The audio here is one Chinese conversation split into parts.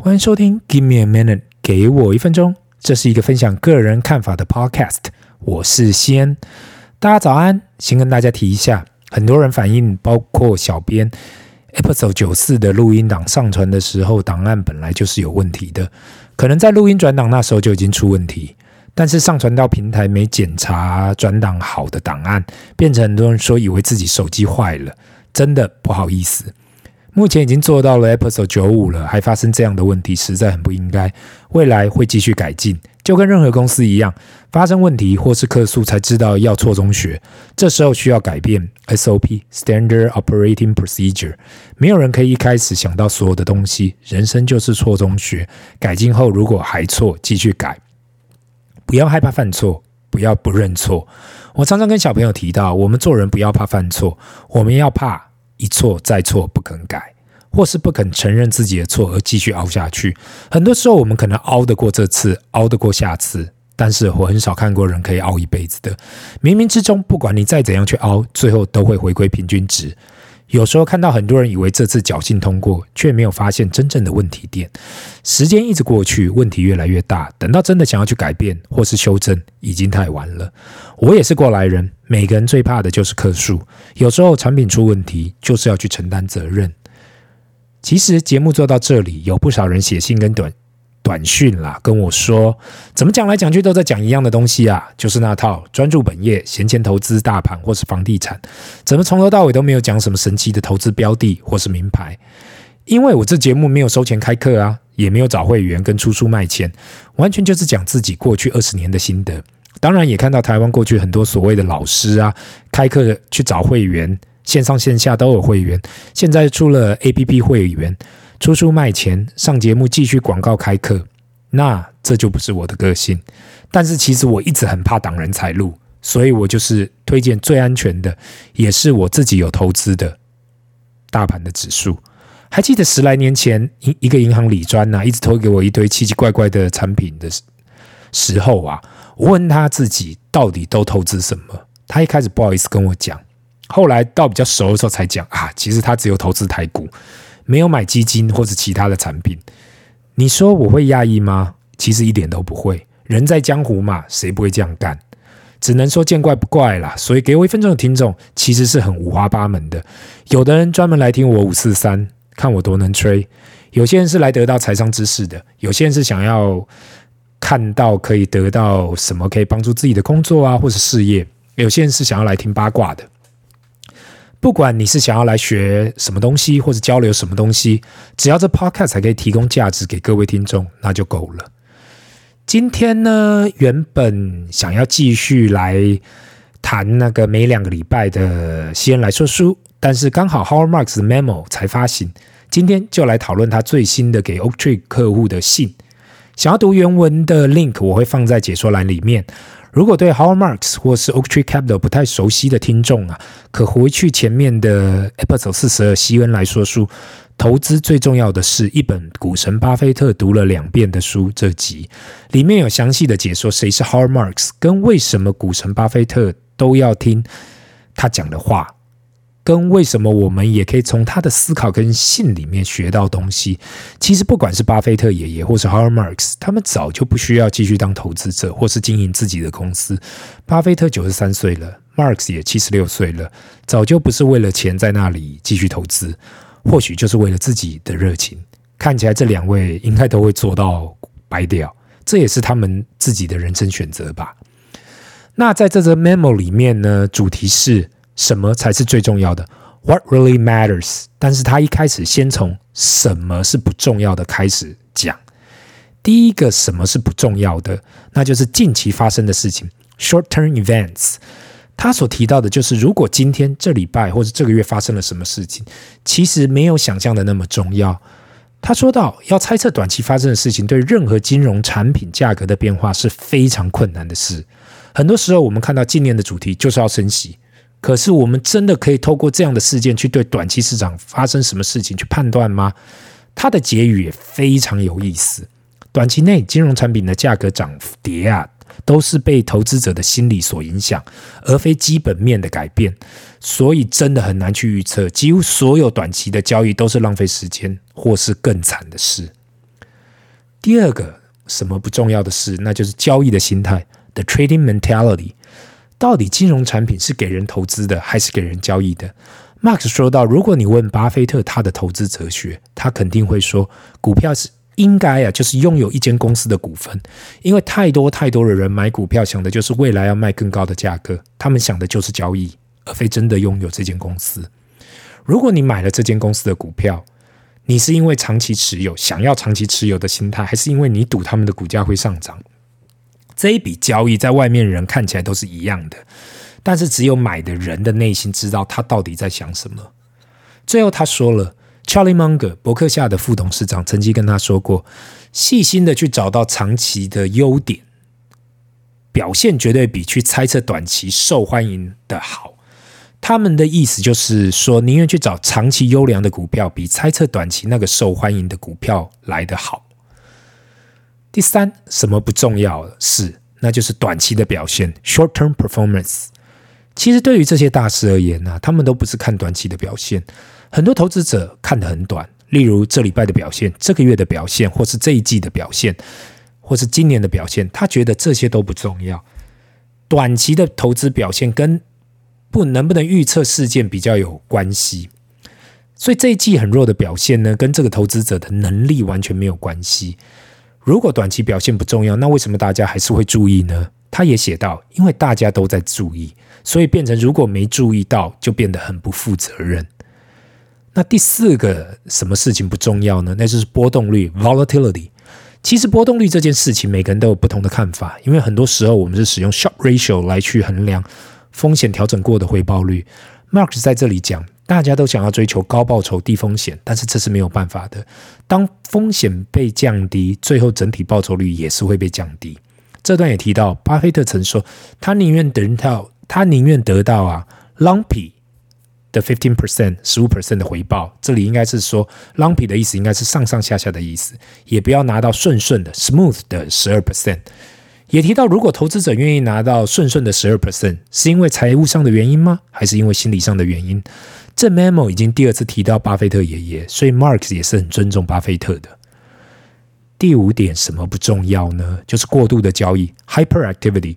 欢迎收听 Give me a minute，给我一分钟。这是一个分享个人看法的 podcast。我是西恩，大家早安。先跟大家提一下，很多人反映，包括小编，Episode 九四的录音档上传的时候，档案本来就是有问题的，可能在录音转档那时候就已经出问题，但是上传到平台没检查转档好的档案，变成很多人说以为自己手机坏了，真的不好意思。目前已经做到了 Episode 九五了，还发生这样的问题，实在很不应该。未来会继续改进，就跟任何公司一样，发生问题或是客诉才知道要错中学，这时候需要改变 SOP（Standard Operating Procedure）。没有人可以一开始想到所有的东西，人生就是错中学。改进后如果还错，继续改。不要害怕犯错，不要不认错。我常常跟小朋友提到，我们做人不要怕犯错，我们要怕。一错再错，不肯改，或是不肯承认自己的错而继续凹下去。很多时候，我们可能凹得过这次，凹得过下次，但是我很少看过人可以凹一辈子的。冥冥之中，不管你再怎样去凹，最后都会回归平均值。有时候看到很多人以为这次侥幸通过，却没有发现真正的问题点。时间一直过去，问题越来越大，等到真的想要去改变或是修正，已经太晚了。我也是过来人，每个人最怕的就是客诉。有时候产品出问题，就是要去承担责任。其实节目做到这里，有不少人写信跟短。短讯啦，跟我说，怎么讲来讲去都在讲一样的东西啊，就是那套专注本业、闲钱投资大盘或是房地产，怎么从头到尾都没有讲什么神奇的投资标的或是名牌？因为我这节目没有收钱开课啊，也没有找会员跟出书卖钱，完全就是讲自己过去二十年的心得。当然也看到台湾过去很多所谓的老师啊，开课去找会员，线上线下都有会员，现在出了 APP 会员。出书卖钱，上节目继续广告开课，那这就不是我的个性。但是其实我一直很怕挡人财路，所以我就是推荐最安全的，也是我自己有投资的大盘的指数。还记得十来年前，一一个银行理专呐，一直投给我一堆奇奇怪怪的产品的时候啊，我问他自己到底都投资什么，他一开始不好意思跟我讲，后来到比较熟的时候才讲啊，其实他只有投资台股。没有买基金或者其他的产品，你说我会讶异吗？其实一点都不会。人在江湖嘛，谁不会这样干？只能说见怪不怪啦。所以给我一分钟的听众其实是很五花八门的。有的人专门来听我五四三，看我多能吹；有些人是来得到财商知识的；有些人是想要看到可以得到什么可以帮助自己的工作啊，或是事业；有些人是想要来听八卦的。不管你是想要来学什么东西，或者交流什么东西，只要这 podcast 才可以提供价值给各位听众，那就够了。今天呢，原本想要继续来谈那个每两个礼拜的西恩来说书，但是刚好 Howard Marks 的 memo 才发行，今天就来讨论他最新的给 Oaktree 客户的信。想要读原文的 link，我会放在解说栏里面。如果对 Howard Marks 或是 Oaktree Capital 不太熟悉的听众啊，可回去前面的 Episode 四十二，西恩来说书，投资最重要的是一本股神巴菲特读了两遍的书。这集里面有详细的解说谁是 Howard Marks，跟为什么股神巴菲特都要听他讲的话。跟为什么我们也可以从他的思考跟信里面学到东西？其实不管是巴菲特爷爷或是 hartmarks 他们早就不需要继续当投资者或是经营自己的公司。巴菲特九十三岁了，Marx 也七十六岁了，早就不是为了钱在那里继续投资，或许就是为了自己的热情。看起来这两位应该都会做到白掉，这也是他们自己的人生选择吧。那在这则 memo 里面呢，主题是。什么才是最重要的？What really matters？但是他一开始先从什么是不重要的开始讲。第一个什么是不重要的？那就是近期发生的事情，short-term events。他所提到的就是，如果今天、这礼拜或者这个月发生了什么事情，其实没有想象的那么重要。他说到，要猜测短期发生的事情，对任何金融产品价格的变化是非常困难的事。很多时候，我们看到今年的主题就是要升息。可是，我们真的可以透过这样的事件去对短期市场发生什么事情去判断吗？它的结语也非常有意思。短期内金融产品的价格涨跌啊，都是被投资者的心理所影响，而非基本面的改变。所以，真的很难去预测。几乎所有短期的交易都是浪费时间，或是更惨的事。第二个什么不重要的事，那就是交易的心态，the trading mentality。到底金融产品是给人投资的，还是给人交易的？Max 说到，如果你问巴菲特他的投资哲学，他肯定会说，股票是应该啊，就是拥有一间公司的股份，因为太多太多的人买股票想的就是未来要卖更高的价格，他们想的就是交易，而非真的拥有这间公司。如果你买了这间公司的股票，你是因为长期持有，想要长期持有的心态，还是因为你赌他们的股价会上涨？这一笔交易在外面人看起来都是一样的，但是只有买的人的内心知道他到底在想什么。最后他说了，Charlie Munger 伯克夏的副董事长曾经跟他说过，细心的去找到长期的优点，表现绝对比去猜测短期受欢迎的好。他们的意思就是说，宁愿去找长期优良的股票，比猜测短期那个受欢迎的股票来得好。第三，什么不重要的是，那就是短期的表现 （short-term performance）。其实对于这些大师而言呢、他们都不是看短期的表现。很多投资者看得很短，例如这礼拜的表现、这个月的表现，或是这一季的表现，或是今年的表现，他觉得这些都不重要。短期的投资表现跟不能不能预测事件比较有关系。所以这一季很弱的表现呢，跟这个投资者的能力完全没有关系。如果短期表现不重要，那为什么大家还是会注意呢？他也写到，因为大家都在注意，所以变成如果没注意到，就变得很不负责任。那第四个什么事情不重要呢？那就是波动率 （volatility）。其实波动率这件事情，每个人都有不同的看法，因为很多时候我们是使用 Sharpe ratio 来去衡量风险调整过的回报率。Mark 在这里讲。大家都想要追求高报酬低风险，但是这是没有办法的。当风险被降低，最后整体报酬率也是会被降低。这段也提到，巴菲特曾说，他宁愿得到，他宁愿得到啊，lumpy 的 fifteen percent 十五 percent 的回报。这里应该是说 lumpy 的意思，应该是上上下下的意思，也不要拿到顺顺的 smooth 的十二 percent。也提到，如果投资者愿意拿到顺顺的十二 percent，是因为财务上的原因吗？还是因为心理上的原因？这 memo 已经第二次提到巴菲特爷爷，所以 Marx 也是很尊重巴菲特的。第五点，什么不重要呢？就是过度的交易 （hyperactivity）。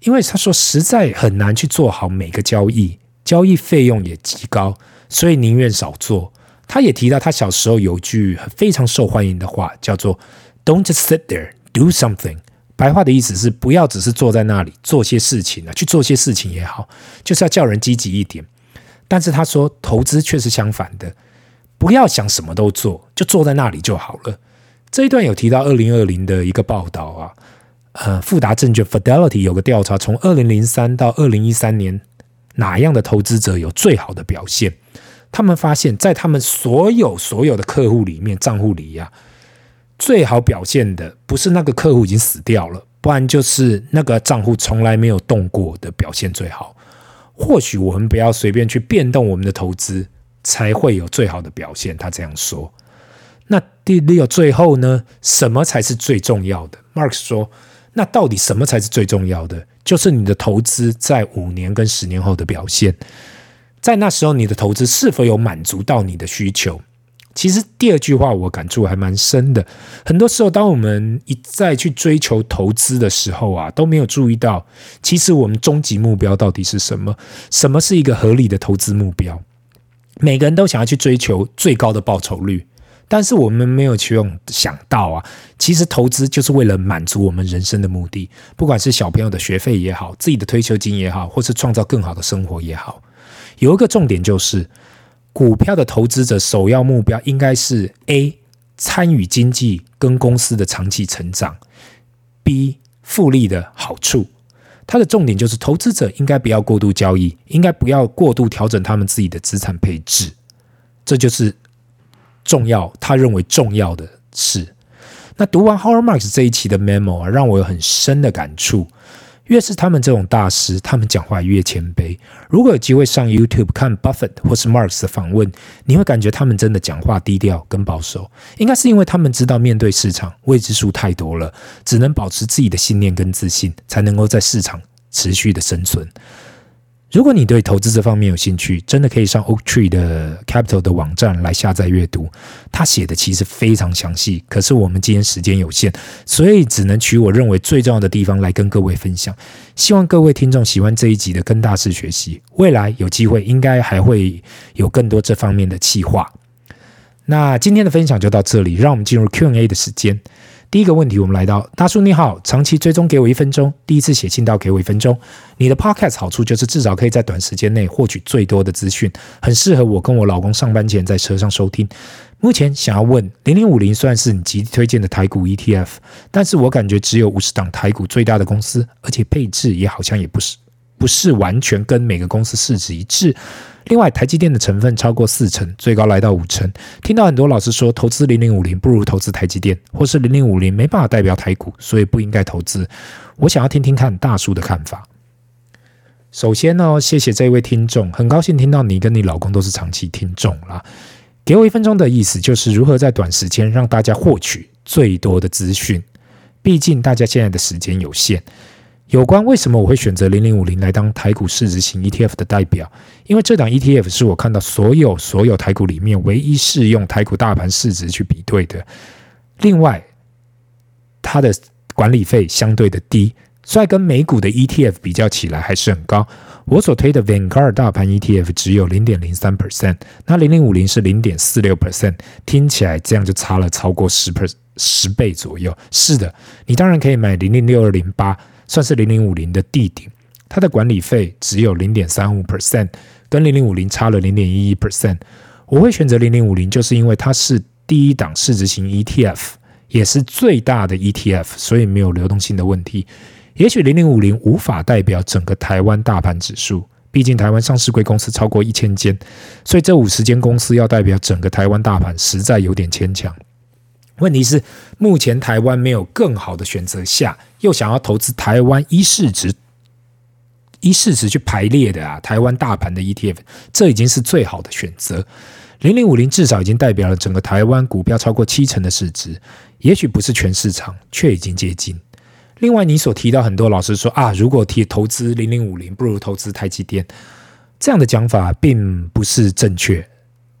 因为他说实在很难去做好每个交易，交易费用也极高，所以宁愿少做。他也提到，他小时候有句非常受欢迎的话，叫做 “Don't just sit there, do something”。白话的意思是，不要只是坐在那里做些事情啊，去做些事情也好，就是要叫人积极一点。但是他说，投资却是相反的，不要想什么都做，就坐在那里就好了。这一段有提到二零二零的一个报道啊，呃，富达证券 Fidelity 有个调查，从二零零三到二零一三年，哪样的投资者有最好的表现？他们发现，在他们所有所有的客户里面，账户里呀、最好表现的不是那个客户已经死掉了，不然就是那个账户从来没有动过的表现最好。或许我们不要随便去变动我们的投资，才会有最好的表现。他这样说。那第六，最后呢？什么才是最重要的？Mark 说，那到底什么才是最重要的？就是你的投资在五年跟十年后的表现，在那时候你的投资是否有满足到你的需求？其实第二句话我感触还蛮深的。很多时候，当我们一再去追求投资的时候啊，都没有注意到，其实我们终极目标到底是什么？什么是一个合理的投资目标？每个人都想要去追求最高的报酬率，但是我们没有去用想到啊，其实投资就是为了满足我们人生的目的，不管是小朋友的学费也好，自己的退休金也好，或是创造更好的生活也好，有一个重点就是。股票的投资者首要目标应该是 A 参与经济跟公司的长期成长，B 复利的好处。它的重点就是投资者应该不要过度交易，应该不要过度调整他们自己的资产配置，这就是重要。他认为重要的事。那读完 Howard Marks 这一期的 memo 啊，让我有很深的感触。越是他们这种大师，他们讲话越谦卑。如果有机会上 YouTube 看 Buffett 或是 Marx 的访问，你会感觉他们真的讲话低调跟保守。应该是因为他们知道面对市场未知数太多了，只能保持自己的信念跟自信，才能够在市场持续的生存。如果你对投资这方面有兴趣，真的可以上 Oaktree 的 Capital 的网站来下载阅读。他写的其实非常详细，可是我们今天时间有限，所以只能取我认为最重要的地方来跟各位分享。希望各位听众喜欢这一集的跟大师学习，未来有机会应该还会有更多这方面的企划。那今天的分享就到这里，让我们进入 Q&A 的时间。第一个问题，我们来到大叔你好，长期追踪给我一分钟，第一次写信到给我一分钟。你的 Podcast 好处就是至少可以在短时间内获取最多的资讯，很适合我跟我老公上班前在车上收听。目前想要问，零零五零算是你极力推荐的台股 ETF，但是我感觉只有五十档台股最大的公司，而且配置也好像也不是不是完全跟每个公司市值一致。另外，台积电的成分超过四成，最高来到五成。听到很多老师说，投资零零五零不如投资台积电，或是零零五零没办法代表台股，所以不应该投资。我想要听听看大叔的看法。首先呢，谢谢这位听众，很高兴听到你跟你老公都是长期听众啦。给我一分钟的意思就是如何在短时间让大家获取最多的资讯，毕竟大家现在的时间有限。有关为什么我会选择零零五零来当台股市值型 ETF 的代表？因为这档 ETF 是我看到所有所有台股里面唯一适用台股大盘市值去比对的。另外，它的管理费相对的低，所以跟美股的 ETF 比较起来还是很高。我所推的 Vanguard 大盘 ETF 只有零点零三 percent，那零零五零是零点四六 percent，听起来这样就差了超过十 per 十倍左右。是的，你当然可以买零零六二零八。算是零零五零的弟弟，它的管理费只有零点三五 percent，跟零零五零差了零点一一 percent。我会选择零零五零，就是因为它是第一档市值型 ETF，也是最大的 ETF，所以没有流动性的问题。也许零零五零无法代表整个台湾大盘指数，毕竟台湾上市柜公司超过一千间，所以这五十间公司要代表整个台湾大盘，实在有点牵强。问题是，目前台湾没有更好的选择下，又想要投资台湾一市值、一市值去排列的啊，台湾大盘的 ETF，这已经是最好的选择。零零五零至少已经代表了整个台湾股票超过七成的市值，也许不是全市场，却已经接近。另外，你所提到很多老师说啊，如果提投资零零五零，不如投资台积电，这样的讲法并不是正确。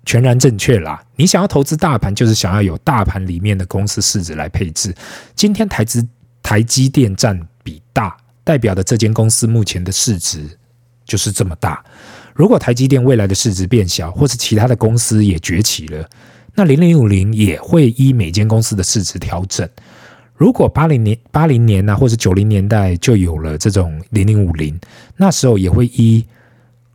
全然正确啦！你想要投资大盘，就是想要有大盘里面的公司市值来配置。今天台资台积电占比大，代表的这间公司目前的市值就是这么大。如果台积电未来的市值变小，或是其他的公司也崛起了，那零零五零也会依每间公司的市值调整。如果八零年、八零年啊，或者九零年代就有了这种零零五零，那时候也会依。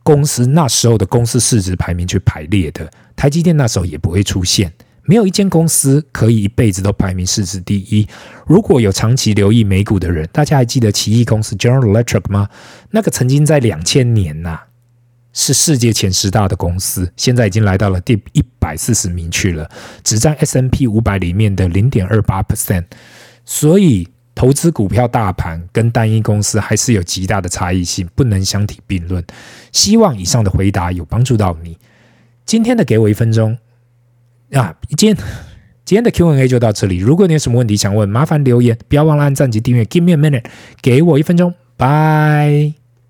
公司那时候的公司市值排名去排列的，台积电那时候也不会出现。没有一间公司可以一辈子都排名市值第一。如果有长期留意美股的人，大家还记得奇异公司 General Electric 吗？那个曾经在两千年呐、是世界前十大的公司，现在已经来到了第一百四十名去了，只占 S&P 五百里面的零点二八 percent。所以。投资股票大盘跟单一公司还是有极大的差异性，不能相提并论。希望以上的回答有帮助到你。今天的给我一分钟啊，今天今天的 Q&A 就到这里。如果你有什么问题想问，麻烦留言，不要忘了按赞及订阅。Give me a minute，给我一分钟，拜。